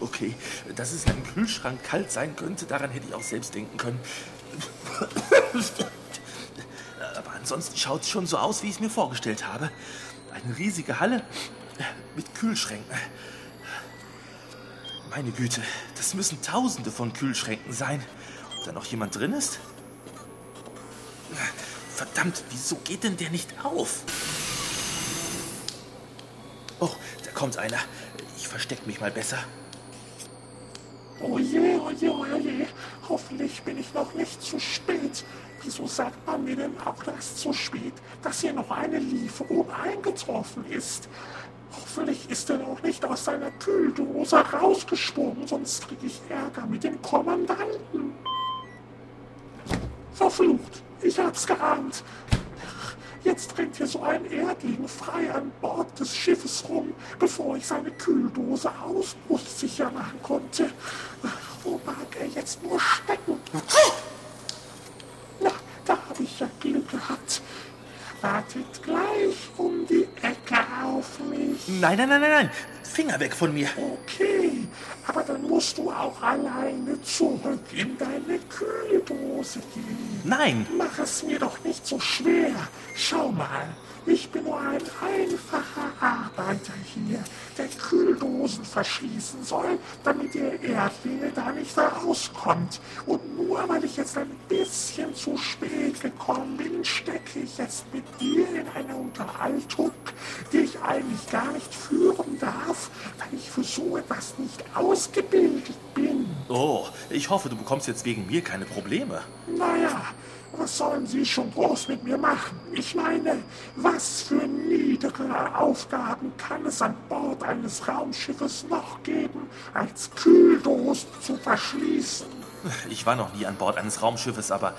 Okay, dass es einem Kühlschrank kalt sein könnte, daran hätte ich auch selbst denken können. Aber ansonsten schaut es schon so aus, wie ich es mir vorgestellt habe. Eine riesige Halle mit Kühlschränken. Meine Güte, das müssen tausende von Kühlschränken sein. Ob da noch jemand drin ist? Verdammt, wieso geht denn der nicht auf? Oh, da kommt einer. Ich versteck mich mal besser. Oje, oje, oje, hoffentlich bin ich noch nicht zu spät. Wieso sagt man mir denn auch erst zu spät, dass hier noch eine Lieferung eingetroffen ist? Hoffentlich ist er noch nicht aus seiner Kühldose rausgesprungen, sonst kriege ich Ärger mit dem Kommandanten. Verflucht, ich hab's geahnt. Jetzt rennt hier so ein Erdling frei an Bord des Schiffes rum, bevor ich seine Kühldose ausbruchsicher machen konnte. Wo mag er jetzt nur stecken? Na, da habe ich ja Glück gehabt. Wartet gleich um die Ecke auf mich. Nein, nein, nein, nein, nein. Finger weg von mir. Okay, aber dann musst du auch alleine zurück in deine Kühldose gehen. Nein. Mach es mir doch nicht so schwer. Schau mal, ich bin nur ein einfacher Arbeiter hier, der Kühldosen verschließen soll, damit der Erdlinge da nicht rauskommt. Und nur weil ich jetzt ein bisschen zu spät gekommen bin, stecke ich jetzt mit dir in eine Unterhaltung, die ich eigentlich gar nicht führen darf, weil ich für so etwas nicht ausgebildet bin. Oh, ich hoffe, du bekommst jetzt wegen mir keine Probleme. Naja, was sollen Sie schon groß mit mir machen? Ich meine, was für niedere Aufgaben kann es an Bord eines Raumschiffes noch geben, als Kühldosen zu verschließen? Ich war noch nie an Bord eines Raumschiffes, aber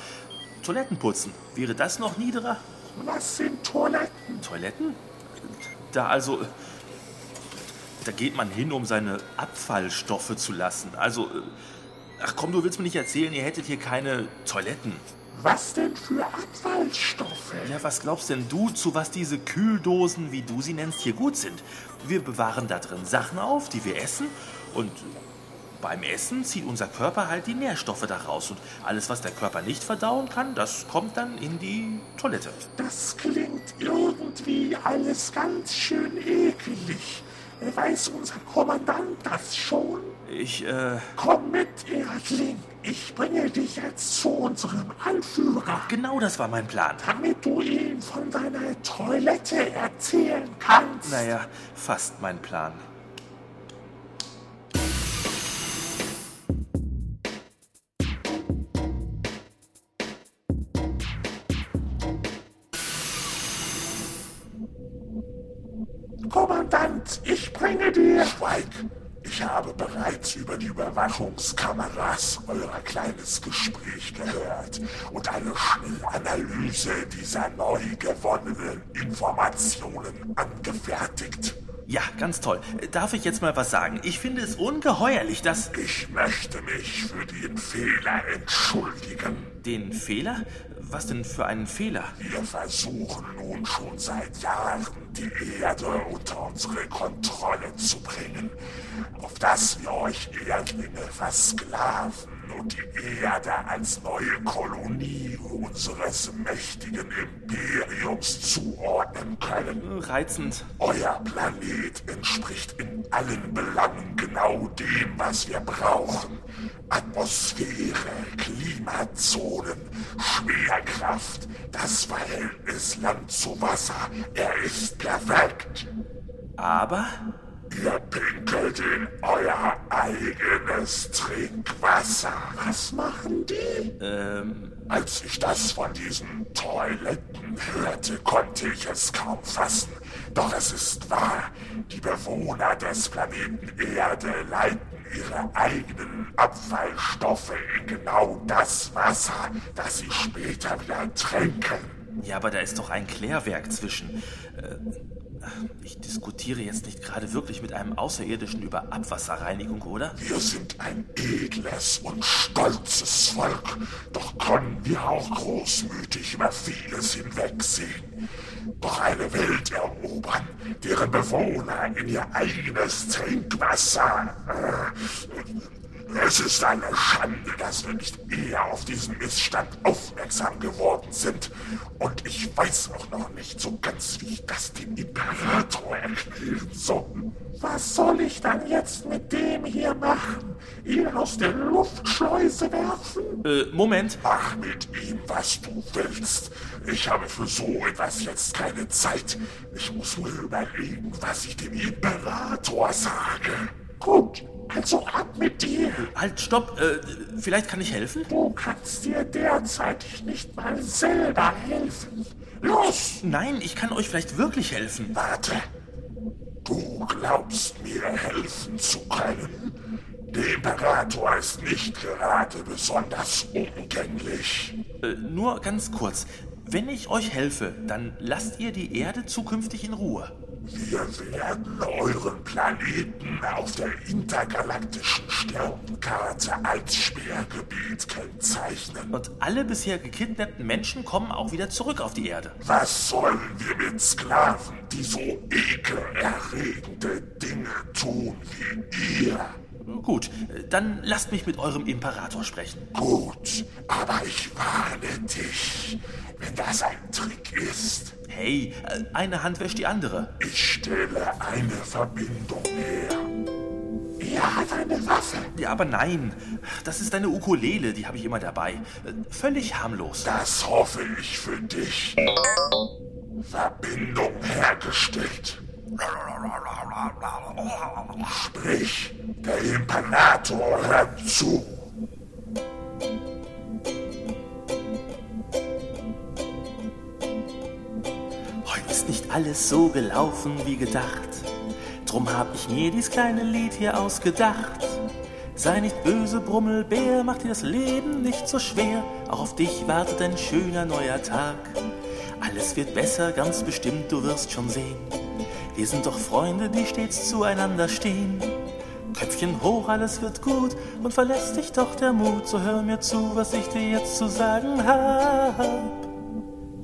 Toiletten putzen, wäre das noch niederer? Was sind Toiletten? Toiletten? Da also. Da geht man hin, um seine Abfallstoffe zu lassen. Also. äh, Ach komm, du willst mir nicht erzählen, ihr hättet hier keine Toiletten. Was denn für Abfallstoffe? Ja, was glaubst denn du, zu was diese Kühldosen, wie du sie nennst, hier gut sind? Wir bewahren da drin Sachen auf, die wir essen und beim Essen zieht unser Körper halt die Nährstoffe daraus und alles, was der Körper nicht verdauen kann, das kommt dann in die Toilette. Das klingt irgendwie alles ganz schön ekelig. Weiß unser Kommandant das schon? Ich, äh, Komm mit, Erdling. Ich bringe dich jetzt zu unserem Anführer, genau das war mein Plan. damit du ihm von deiner Toilette erzählen kannst. Naja, fast mein Plan. Schweig! Ich habe bereits über die Überwachungskameras euer kleines Gespräch gehört und eine Schnellanalyse dieser neu gewonnenen Informationen angefertigt. Ja, ganz toll. Darf ich jetzt mal was sagen? Ich finde es ungeheuerlich, dass... Ich möchte mich für den Fehler entschuldigen. Den Fehler? Was denn für einen Fehler? Wir versuchen nun schon seit Jahren, die Erde unter unsere Kontrolle zu bringen, auf dass wir euch Erdlinge versklaven und die Erde als neue Kolonie unseres mächtigen Imperiums zuordnen können. Reizend. Euer Planet entspricht in allen Belangen genau dem, was wir brauchen. Atmosphäre, Klimazonen, Schwerkraft, das Verhältnis Land zu Wasser. Er ist perfekt. Aber... Ihr pinkelt in euer eigenes Trinkwasser. Was machen die? Ähm... Als ich das von diesen Toiletten hörte, konnte ich es kaum fassen. Doch es ist wahr, die Bewohner des Planeten Erde leiten ihre eigenen Abfallstoffe in genau das Wasser, das sie später wieder tränken. Ja, aber da ist doch ein Klärwerk zwischen... Äh, Ich diskutiere jetzt nicht gerade wirklich mit einem Außerirdischen über Abwasserreinigung, oder? Wir sind ein edles und stolzes Volk, doch können wir auch großmütig über vieles hinwegsehen. Doch eine Welt erobern, deren Bewohner in ihr eigenes Trinkwasser äh, es ist eine Schande, dass wir nicht eher auf diesen Missstand aufmerksam geworden sind. Und ich weiß auch noch nicht so ganz, wie ich das dem Imperator erklären soll. Was soll ich dann jetzt mit dem hier machen? Ihn aus der Luftschleuse werfen? Äh, Moment. Mach mit ihm, was du willst. Ich habe für so etwas jetzt keine Zeit. Ich muss mir überlegen, was ich dem Imperator sage. Gut, also ab mit dir. Halt, stopp. Äh, vielleicht kann ich helfen? Du kannst dir derzeitig nicht mal selber helfen. Los! Nein, ich kann euch vielleicht wirklich helfen. Warte. Du glaubst mir helfen zu können? Der Imperator ist nicht gerade besonders umgänglich. Äh, nur ganz kurz. Wenn ich euch helfe, dann lasst ihr die Erde zukünftig in Ruhe. Wir werden euren Planeten auf der intergalaktischen Sternenkarte als Sperrgebiet kennzeichnen. Und alle bisher gekidnappten Menschen kommen auch wieder zurück auf die Erde. Was sollen wir mit Sklaven, die so ekelerregende Dinge tun wie ihr? Gut, dann lasst mich mit eurem Imperator sprechen. Gut, aber ich warne dich, wenn das ein Trick ist. Hey, eine Hand wäscht die andere. Ich stelle eine Verbindung her. Er hat eine Waffe. Ja, aber nein. Das ist eine Ukulele, die habe ich immer dabei. Völlig harmlos. Das hoffe ich für dich. Verbindung hergestellt. Sprich, der Imperator hört zu. Heute ist nicht alles so gelaufen wie gedacht. Drum hab ich mir dies kleine Lied hier ausgedacht. Sei nicht böse, Brummelbär, mach dir das Leben nicht so schwer. Auch auf dich wartet ein schöner neuer Tag. Alles wird besser, ganz bestimmt, du wirst schon sehen. Wir sind doch Freunde, die stets zueinander stehen. Köpfchen hoch, alles wird gut und verlässt dich doch der Mut. So hör mir zu, was ich dir jetzt zu sagen hab.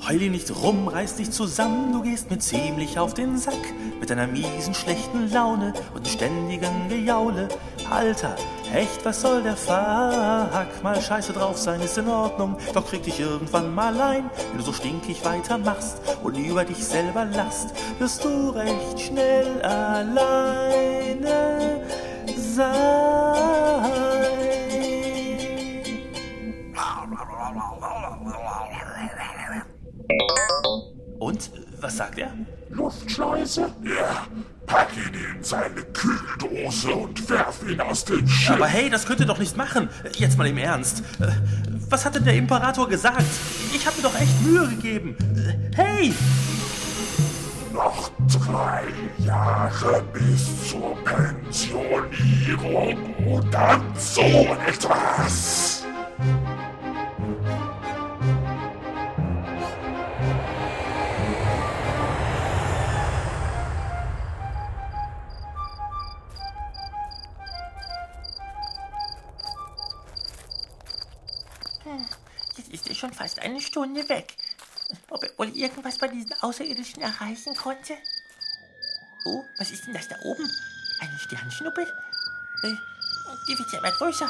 Heul nicht rum, reiß dich zusammen, du gehst mir ziemlich auf den Sack. Mit deiner miesen, schlechten Laune und ständigen Gejaule. Alter, echt, was soll der Fuck? Mal scheiße drauf sein ist in Ordnung, doch krieg dich irgendwann mal ein. Wenn du so stinkig weitermachst und über dich selber lachst, wirst du recht schnell alleine sein. Und, was sagt er? Luftschleuse? Ja, pack ihn in seine Kühldose und werf ihn aus dem Schiff. Aber hey, das könnt ihr doch nicht machen. Jetzt mal im Ernst. Äh, Was hat denn der Imperator gesagt? Ich habe mir doch echt Mühe gegeben. Äh, Hey! Noch drei Jahre bis zur Pensionierung und dann so etwas. Stunde weg. Ob er wohl irgendwas bei diesen Außerirdischen erreichen konnte? Oh, was ist denn das da oben? Eine Sternschnuppe? Äh, die wird ja immer größer.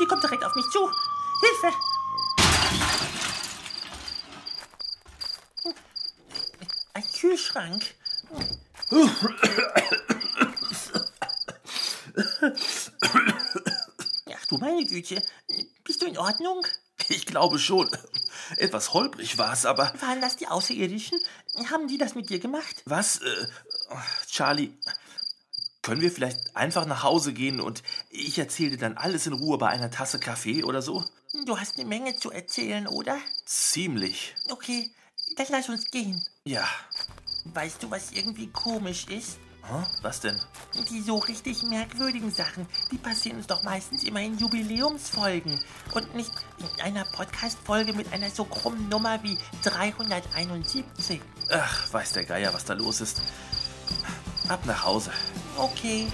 Die kommt direkt auf mich zu. Hilfe! Ein Kühlschrank. Ach du meine Güte. Bist du in Ordnung? Ich glaube schon. Etwas holprig war's, aber. Waren das die Außerirdischen? Haben die das mit dir gemacht? Was? Äh, Charlie, können wir vielleicht einfach nach Hause gehen und ich erzähle dir dann alles in Ruhe bei einer Tasse Kaffee oder so? Du hast eine Menge zu erzählen, oder? Ziemlich. Okay, dann lass uns gehen. Ja. Weißt du, was irgendwie komisch ist? Was denn? Die so richtig merkwürdigen Sachen, die passieren uns doch meistens immer in Jubiläumsfolgen und nicht in einer Podcast-Folge mit einer so krummen Nummer wie 371. Ach, weiß der Geier, was da los ist. Ab nach Hause. Okay.